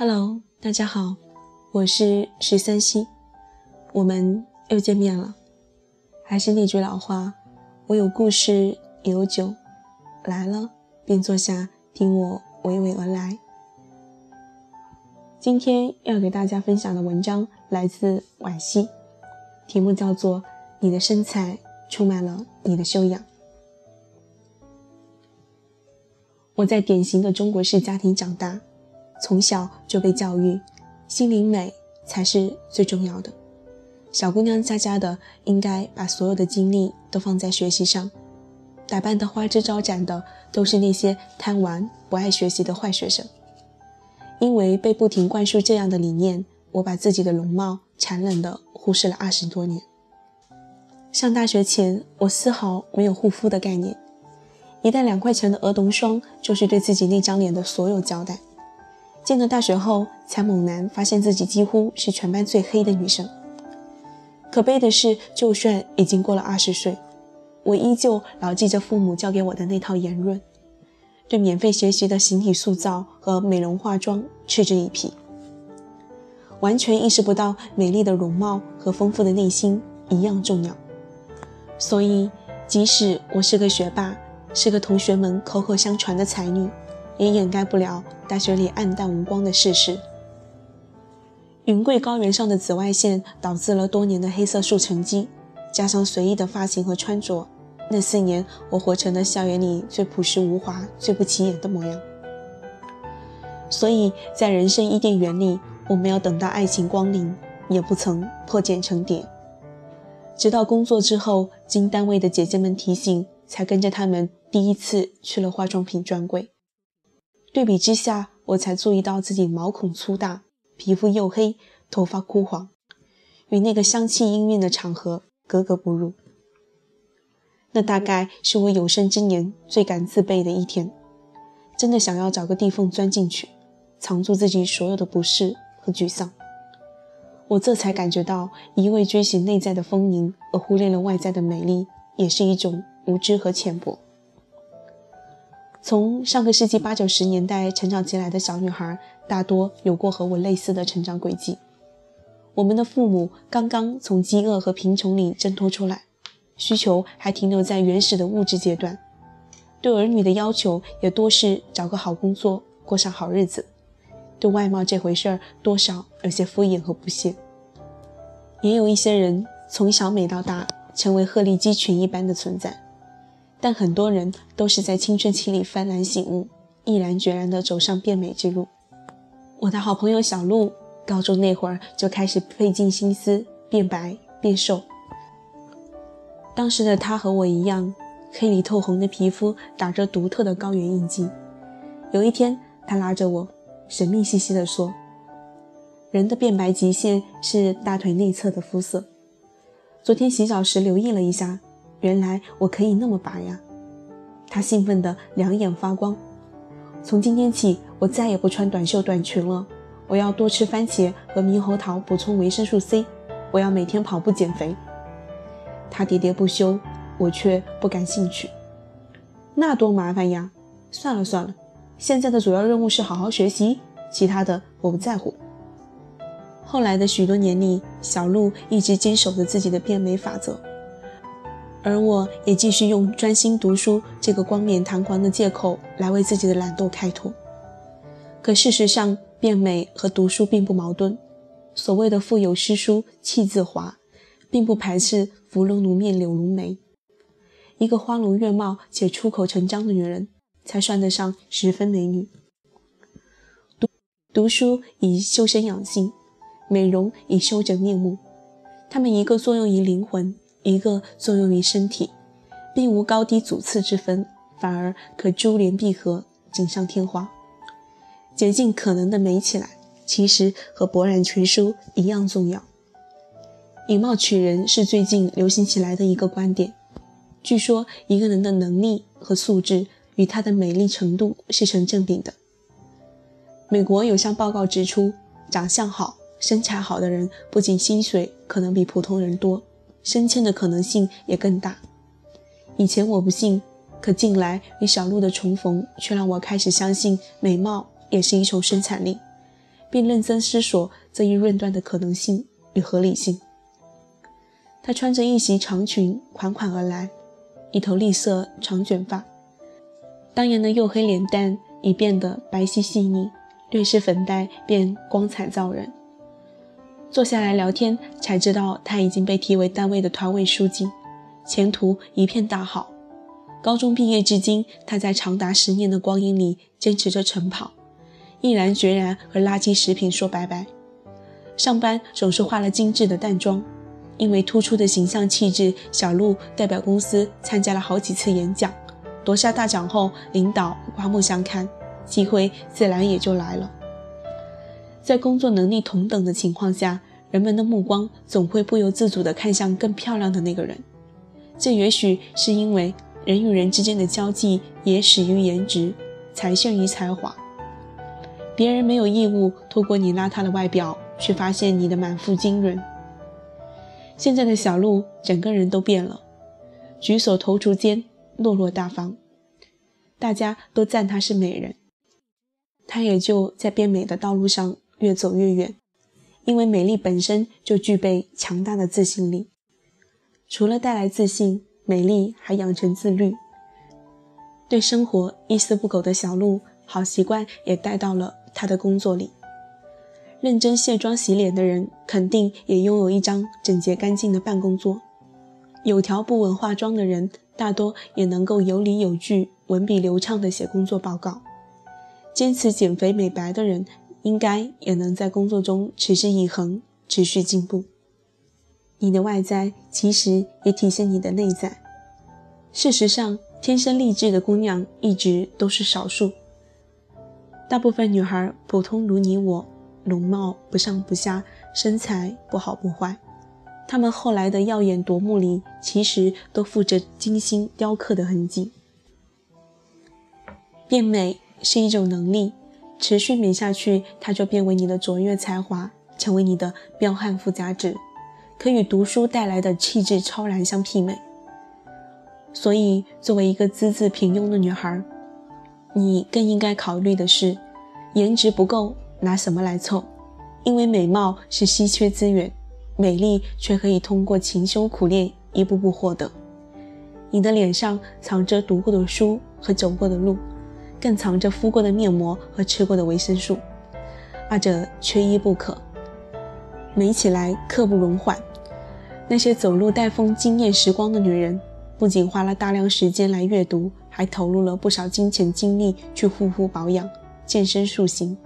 Hello，大家好，我是十三溪，我们又见面了。还是那句老话，我有故事，也有酒，来了便坐下，听我娓娓而来。今天要给大家分享的文章来自惋惜，题目叫做《你的身材充满了你的修养》。我在典型的中国式家庭长大。从小就被教育，心灵美才是最重要的。小姑娘家家的，应该把所有的精力都放在学习上。打扮的花枝招展的，都是那些贪玩不爱学习的坏学生。因为被不停灌输这样的理念，我把自己的容貌残忍的忽视了二十多年。上大学前，我丝毫没有护肤的概念，一袋两块钱的鹅绒霜，就是对自己那张脸的所有交代。进了大学后，才猛然发现自己几乎是全班最黑的女生。可悲的是，就算已经过了二十岁，我依旧牢记着父母教给我的那套言论，对免费学习的形体塑造和美容化妆嗤之以鼻，完全意识不到美丽的容貌和丰富的内心一样重要。所以，即使我是个学霸，是个同学们口口相传的才女。也掩盖不了大学里暗淡无光的事实。云贵高原上的紫外线导致了多年的黑色素沉积，加上随意的发型和穿着，那四年我活成了校园里最朴实无华、最不起眼的模样。所以在人生伊甸园里，我没有等到爱情光临，也不曾破茧成蝶。直到工作之后，经单位的姐姐们提醒，才跟着他们第一次去了化妆品专柜。对比之下，我才注意到自己毛孔粗大，皮肤黝黑，头发枯黄，与那个香气氤氲的场合格格不入。那大概是我有生之年最感自卑的一天，真的想要找个地缝钻进去，藏住自己所有的不适和沮丧。我这才感觉到，一味追寻内在的丰盈而忽略了外在的美丽，也是一种无知和浅薄。从上个世纪八九十年代成长起来的小女孩，大多有过和我类似的成长轨迹。我们的父母刚刚从饥饿和贫穷里挣脱出来，需求还停留在原始的物质阶段，对儿女的要求也多是找个好工作，过上好日子。对外貌这回事儿，多少有些敷衍和不屑。也有一些人从小美到大，成为鹤立鸡群一般的存在。但很多人都是在青春期里幡然醒悟，毅然决然地走上变美之路。我的好朋友小鹿，高中那会儿就开始费尽心思变白变瘦。当时的她和我一样，黑里透红的皮肤打着独特的高原印记。有一天，她拉着我，神秘兮兮地说：“人的变白极限是大腿内侧的肤色。昨天洗澡时留意了一下。”原来我可以那么白呀！他兴奋得两眼发光。从今天起，我再也不穿短袖短裙了。我要多吃番茄和猕猴桃，补充维生素 C。我要每天跑步减肥。他喋喋不休，我却不感兴趣。那多麻烦呀！算了算了，现在的主要任务是好好学习，其他的我不在乎。后来的许多年里，小鹿一直坚守着自己的变美法则。而我也继续用专心读书这个冠冕堂皇的借口来为自己的懒惰开脱。可事实上，变美和读书并不矛盾。所谓的腹有诗书气自华，并不排斥芙蓉如面柳如眉。一个花容月貌且出口成章的女人，才算得上十分美女。读读书以修身养性，美容以修整面目，她们一个作用于灵魂。一个作用于身体，并无高低主次之分，反而可珠联璧合，锦上添花，竭尽可能的美起来。其实和博览群书一样重要。以貌取人是最近流行起来的一个观点。据说一个人的能力和素质与他的美丽程度是成正比的。美国有项报告指出，长相好、身材好的人，不仅薪水可能比普通人多。升迁的可能性也更大。以前我不信，可近来与小鹿的重逢，却让我开始相信美貌也是一种生产力，并认真思索这一论断的可能性与合理性。她穿着一袭长裙款款而来，一头栗色长卷发，当年的黝黑脸蛋已变得白皙细腻，略施粉黛便光彩照人。坐下来聊天，才知道他已经被提为单位的团委书记，前途一片大好。高中毕业至今，他在长达十年的光阴里坚持着晨跑，毅然决然和垃圾食品说拜拜。上班总是化了精致的淡妆，因为突出的形象气质，小鹿代表公司参加了好几次演讲，夺下大奖后，领导刮目相看，机会自然也就来了。在工作能力同等的情况下，人们的目光总会不由自主地看向更漂亮的那个人。这也许是因为人与人之间的交际也始于颜值，才胜于才华。别人没有义务透过你邋遢的外表去发现你的满腹经纶。现在的小鹿整个人都变了，举手投足间落落大方，大家都赞她是美人，她也就在变美的道路上。越走越远，因为美丽本身就具备强大的自信力。除了带来自信，美丽还养成自律。对生活一丝不苟的小鹿，好习惯也带到了他的工作里。认真卸妆洗脸的人，肯定也拥有一张整洁干净的办公桌。有条不紊化妆的人，大多也能够有理有据、文笔流畅地写工作报告。坚持减肥美白的人。应该也能在工作中持之以恒，持续进步。你的外在其实也体现你的内在。事实上，天生丽质的姑娘一直都是少数。大部分女孩普通如你我，容貌不上不下，身材不好不坏。她们后来的耀眼夺目里，其实都附着精心雕刻的痕迹。变美是一种能力。持续美下去，它就变为你的卓越才华，成为你的彪悍附加值，可与读书带来的气质超然相媲美。所以，作为一个资质平庸的女孩，你更应该考虑的是，颜值不够，拿什么来凑？因为美貌是稀缺资源，美丽却可以通过勤修苦练一步步获得。你的脸上藏着读过的书和走过的路。更藏着敷过的面膜和吃过的维生素，二者缺一不可。美起来刻不容缓。那些走路带风、惊艳时光的女人，不仅花了大量时间来阅读，还投入了不少金钱精力去护肤保养、健身塑形。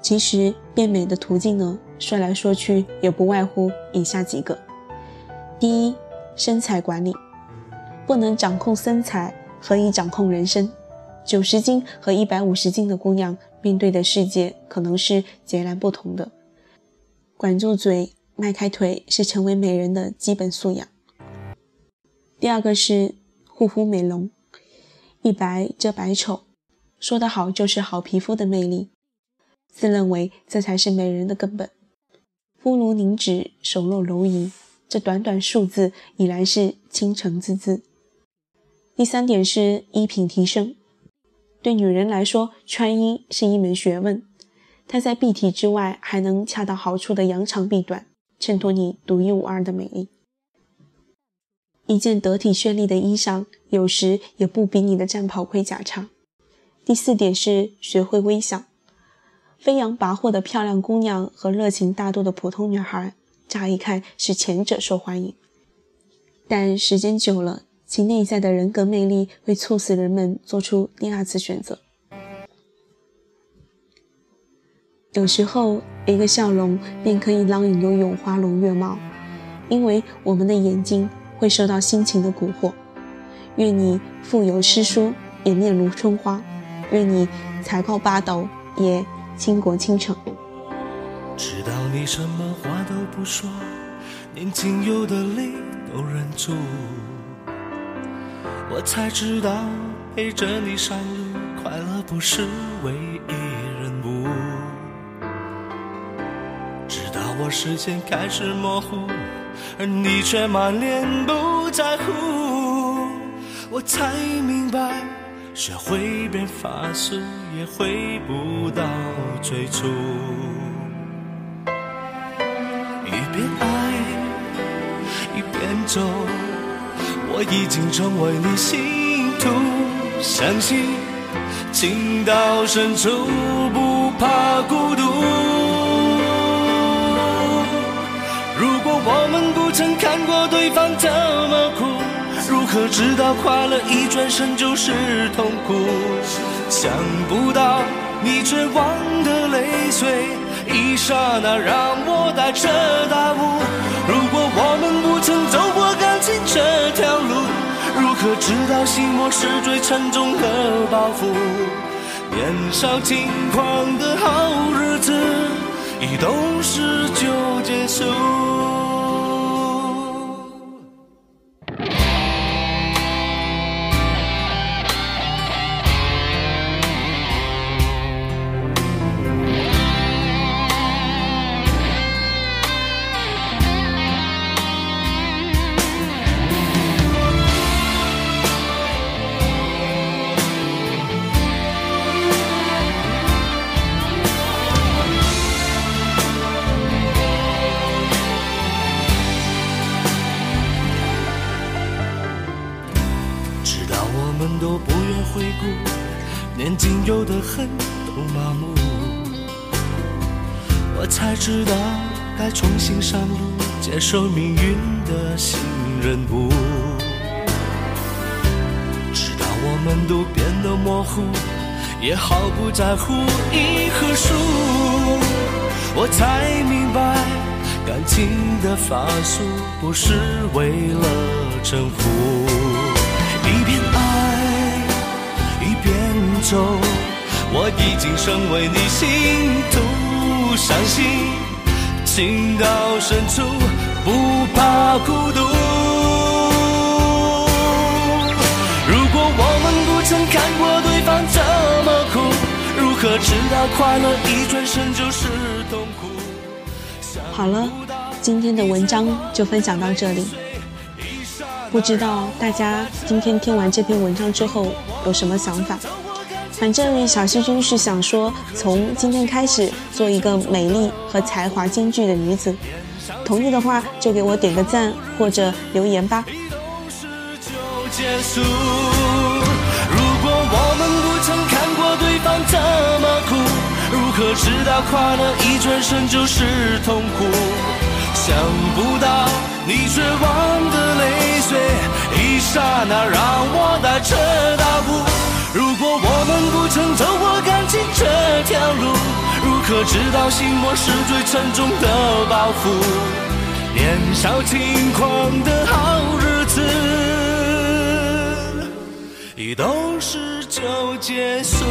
其实变美的途径呢，说来说去也不外乎以下几个：第一，身材管理。不能掌控身材，何以掌控人生？九十斤和一百五十斤的姑娘面对的世界可能是截然不同的。管住嘴，迈开腿是成为美人的基本素养。第二个是护肤美容，一白遮百丑，说得好就是好皮肤的魅力。自认为这才是美人的根本。肤如凝脂，手若柔夷，这短短数字已然是倾城之姿。第三点是衣品提升。对女人来说，穿衣是一门学问。它在蔽体之外，还能恰到好处的扬长避短，衬托你独一无二的美丽。一件得体绚丽的衣裳，有时也不比你的战袍盔甲差。第四点是学会微笑。飞扬跋扈的漂亮姑娘和热情大度的普通女孩，乍一看是前者受欢迎，但时间久了。其内在的人格魅力会促使人们做出第二次选择。有时候，一个笑容便可以让你拥有花容月貌，因为我们的眼睛会受到心情的蛊惑。愿你腹有诗书，也面如春花；愿你才高八斗，也倾国倾城。知道你什么话都不说，连仅有的泪都忍住。我才知道，陪着你上路，快乐不是唯一任务。直到我视线开始模糊，而你却满脸不在乎，我才明白，学会变发素也回不到最初。一边爱一边走，我已经成为你信徒。相信情到深处不怕孤独。如果我们不曾看过对方怎么哭，如何知道快乐一转身就是痛苦？想不到你绝望的泪水。一刹那让我大彻大悟。如可知道心魔是最沉重的包袱？年少轻狂的好日子，一懂事就结束。都不愿回顾年仅有的恨都麻木，我才知道该重新上路，接受命运的新任务。直到我们都变得模糊，也毫不在乎赢和输，我才明白感情的法术不是为了征服。走，我已经成为你信徒，相信情到深处不怕孤独。如果我们不曾看过对方这么苦，如何知道快乐一转身就是痛苦？好了，今天的文章就分享到这里。不知道大家今天听完这篇文章之后有什么想法？反正小细菌是想说，从今天开始做一个美丽和才华兼具的女子。同意的话就给我点个赞或者留言吧。如果我们不曾看过对方怎么哭，如何知道快乐一转身就是痛苦？想不到你绝望的泪水，一刹那让我大彻大悟。如果我们不曾走过感情这条路，如何知道心魔是最沉重的包袱？年少轻狂的好日子，一懂事就结束。